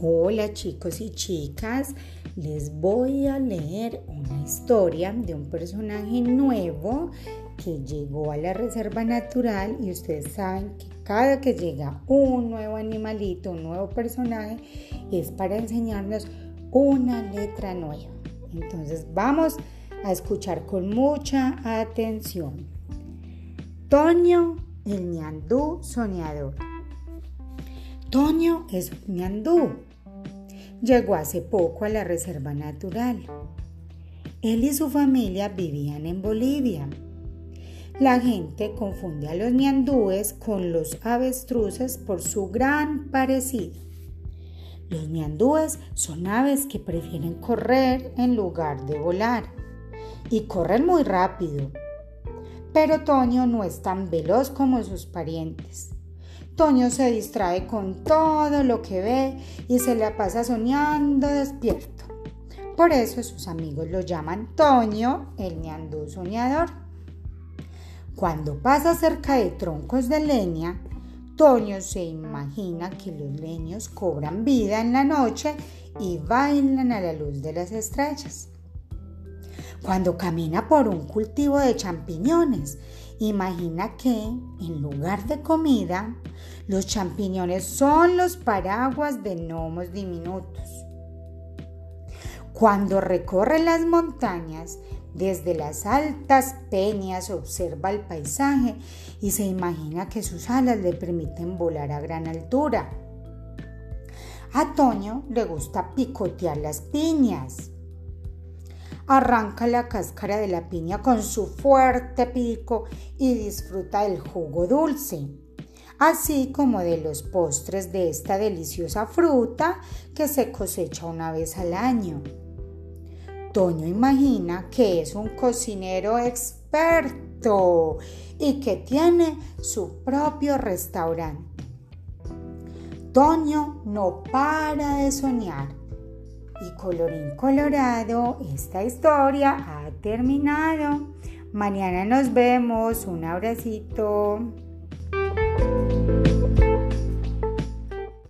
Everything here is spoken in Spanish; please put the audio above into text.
Hola chicos y chicas, les voy a leer una historia de un personaje nuevo que llegó a la reserva natural y ustedes saben que cada que llega un nuevo animalito, un nuevo personaje, es para enseñarnos una letra nueva. Entonces vamos a escuchar con mucha atención. Toño, el ñandú soñador. Toño es un ñandú llegó hace poco a la reserva natural. Él y su familia vivían en Bolivia. La gente confunde a los ñandúes con los avestruces por su gran parecido. Los ñandúes son aves que prefieren correr en lugar de volar y corren muy rápido. Pero Toño no es tan veloz como sus parientes. Toño se distrae con todo lo que ve y se la pasa soñando despierto. Por eso sus amigos lo llaman Toño, el ñandú soñador. Cuando pasa cerca de troncos de leña, Toño se imagina que los leños cobran vida en la noche y bailan a la luz de las estrellas. Cuando camina por un cultivo de champiñones, imagina que en lugar de comida, los champiñones son los paraguas de gnomos diminutos. Cuando recorre las montañas, desde las altas peñas observa el paisaje y se imagina que sus alas le permiten volar a gran altura. A Toño le gusta picotear las piñas arranca la cáscara de la piña con su fuerte pico y disfruta del jugo dulce, así como de los postres de esta deliciosa fruta que se cosecha una vez al año. Toño imagina que es un cocinero experto y que tiene su propio restaurante. Toño no para de soñar y colorín colorado, esta historia ha terminado. Mañana nos vemos. Un abracito.